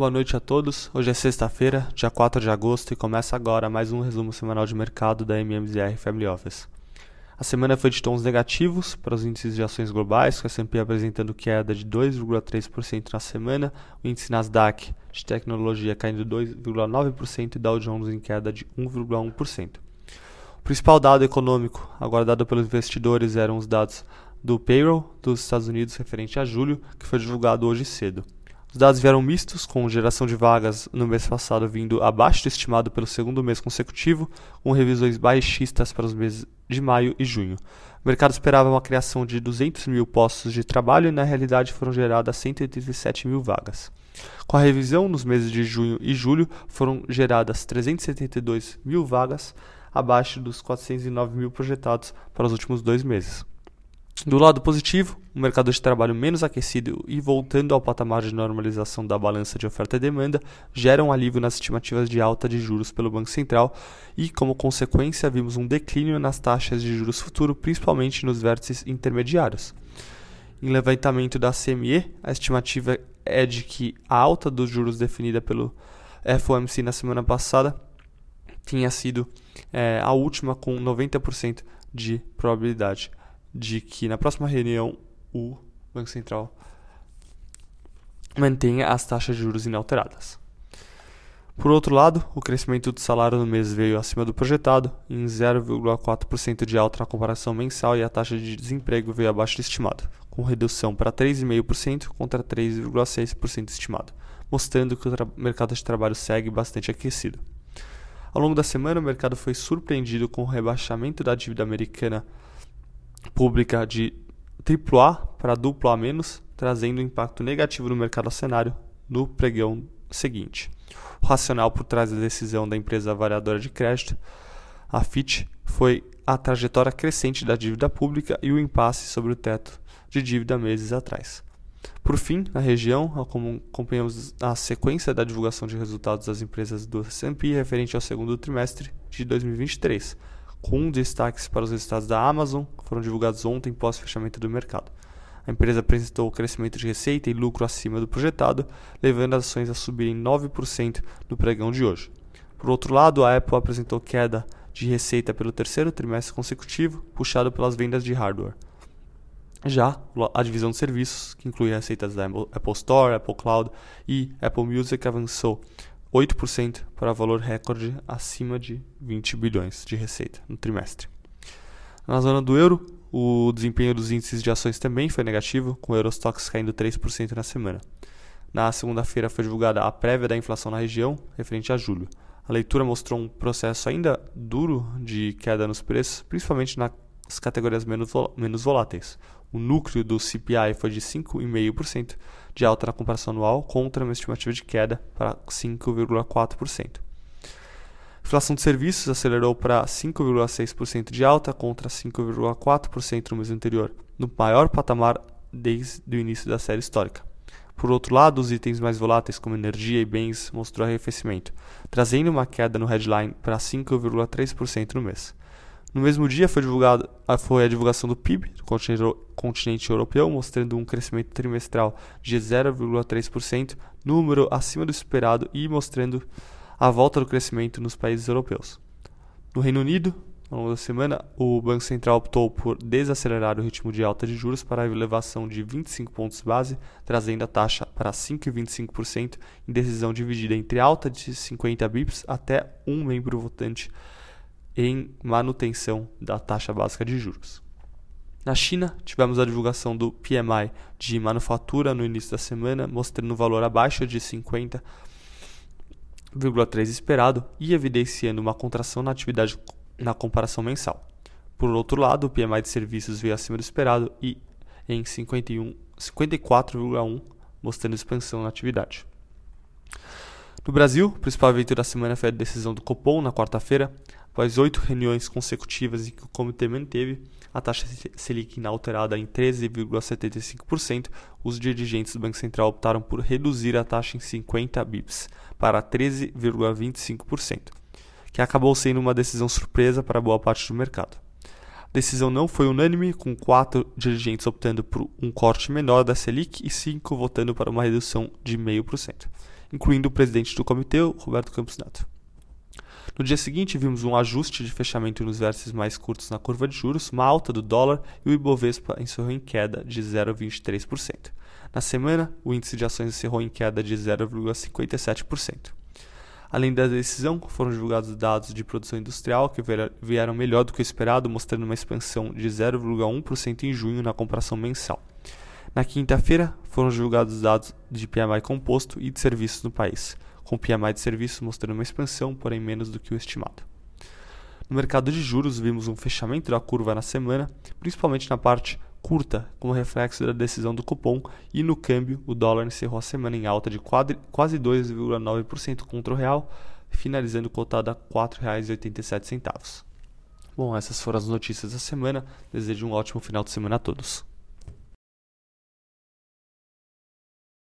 Boa noite a todos. Hoje é sexta-feira, dia 4 de agosto, e começa agora mais um resumo semanal de mercado da MMZR Family Office. A semana foi de tons negativos para os índices de ações globais, com a S&P apresentando queda de 2,3% na semana, o índice Nasdaq de tecnologia caindo 2,9% e Dow Jones em queda de 1,1%. O principal dado econômico aguardado pelos investidores eram os dados do payroll dos Estados Unidos referente a julho, que foi divulgado hoje cedo. Os dados vieram mistos, com geração de vagas no mês passado vindo abaixo do estimado pelo segundo mês consecutivo, com revisões baixistas para os meses de maio e junho. O mercado esperava uma criação de 200 mil postos de trabalho e, na realidade, foram geradas 187 mil vagas. Com a revisão, nos meses de junho e julho, foram geradas 372 mil vagas, abaixo dos 409 mil projetados para os últimos dois meses. Do lado positivo, o mercado de trabalho menos aquecido e voltando ao patamar de normalização da balança de oferta e demanda gera um alívio nas estimativas de alta de juros pelo Banco Central e, como consequência, vimos um declínio nas taxas de juros futuro, principalmente nos vértices intermediários. Em levantamento da CME, a estimativa é de que a alta dos juros definida pelo FOMC na semana passada tinha sido é, a última com 90% de probabilidade de que na próxima reunião o Banco Central mantenha as taxas de juros inalteradas. Por outro lado, o crescimento do salário no mês veio acima do projetado, em 0,4% de alta na comparação mensal, e a taxa de desemprego veio abaixo do estimado, com redução para 3,5% contra 3,6% estimado, mostrando que o mercado de trabalho segue bastante aquecido. Ao longo da semana, o mercado foi surpreendido com o rebaixamento da dívida americana pública de AAA para AA-, trazendo um impacto negativo no mercado acionário no pregão seguinte. O racional por trás da decisão da empresa avaliadora de crédito, a Fitch, foi a trajetória crescente da dívida pública e o impasse sobre o teto de dívida meses atrás. Por fim, na região, acompanhamos a sequência da divulgação de resultados das empresas do S&P referente ao segundo trimestre de 2023, com destaques para os resultados da Amazon, que foram divulgados ontem pós-fechamento do mercado. A empresa apresentou crescimento de receita e lucro acima do projetado, levando as ações a subirem 9% no pregão de hoje. Por outro lado, a Apple apresentou queda de receita pelo terceiro trimestre consecutivo, puxado pelas vendas de hardware. Já a divisão de serviços, que inclui receitas da Apple Store, Apple Cloud e Apple Music, avançou 8% para valor recorde acima de 20 bilhões de receita no trimestre. Na zona do euro, o desempenho dos índices de ações também foi negativo, com o Eurostox caindo 3% na semana. Na segunda-feira foi divulgada a prévia da inflação na região, referente a julho. A leitura mostrou um processo ainda duro de queda nos preços, principalmente nas categorias menos, menos voláteis. O núcleo do CPI foi de 5,5% de alta na comparação anual, contra uma estimativa de queda para 5,4%. A inflação de serviços acelerou para 5,6% de alta contra 5,4% no mês anterior, no maior patamar desde o início da série histórica. Por outro lado, os itens mais voláteis, como energia e bens, mostrou arrefecimento, trazendo uma queda no headline para 5,3% no mês. No mesmo dia foi, divulgado, foi a divulgação do PIB do continente europeu, mostrando um crescimento trimestral de 0,3%, número acima do esperado e mostrando a volta do crescimento nos países europeus. No Reino Unido, ao longo da semana, o Banco Central optou por desacelerar o ritmo de alta de juros para a elevação de 25 pontos base, trazendo a taxa para 5,25% em decisão dividida entre alta de 50 bips até um membro votante em manutenção da taxa básica de juros. Na China, tivemos a divulgação do PMI de manufatura no início da semana, mostrando um valor abaixo de 50,3 esperado e evidenciando uma contração na atividade na comparação mensal. Por outro lado, o PMI de serviços veio acima do esperado e em 54,1, mostrando expansão na atividade. No Brasil, o principal evento da semana foi a decisão do Copom na quarta-feira, Após oito reuniões consecutivas em que o comitê manteve a taxa Selic inalterada em 13,75%, os dirigentes do Banco Central optaram por reduzir a taxa em 50 bips para 13,25%, que acabou sendo uma decisão surpresa para boa parte do mercado. A decisão não foi unânime, com quatro dirigentes optando por um corte menor da Selic e cinco votando para uma redução de 0,5%. incluindo o presidente do comitê, Roberto Campos Neto. No dia seguinte, vimos um ajuste de fechamento nos vértices mais curtos na curva de juros, uma alta do dólar e o Ibovespa encerrou em queda de 0,23%. Na semana, o índice de ações encerrou em queda de 0,57%. Além da decisão, foram divulgados dados de produção industrial que vieram melhor do que o esperado, mostrando uma expansão de 0,1% em junho na comparação mensal. Na quinta-feira, foram divulgados dados de PMI composto e de serviços no país, com PMI de serviços mostrando uma expansão, porém menos do que o estimado. No mercado de juros, vimos um fechamento da curva na semana, principalmente na parte curta, como reflexo da decisão do cupom, e no câmbio, o dólar encerrou a semana em alta de quase 2,9% contra o real, finalizando cotado a R$ 4,87. Bom, essas foram as notícias da semana. Desejo um ótimo final de semana a todos.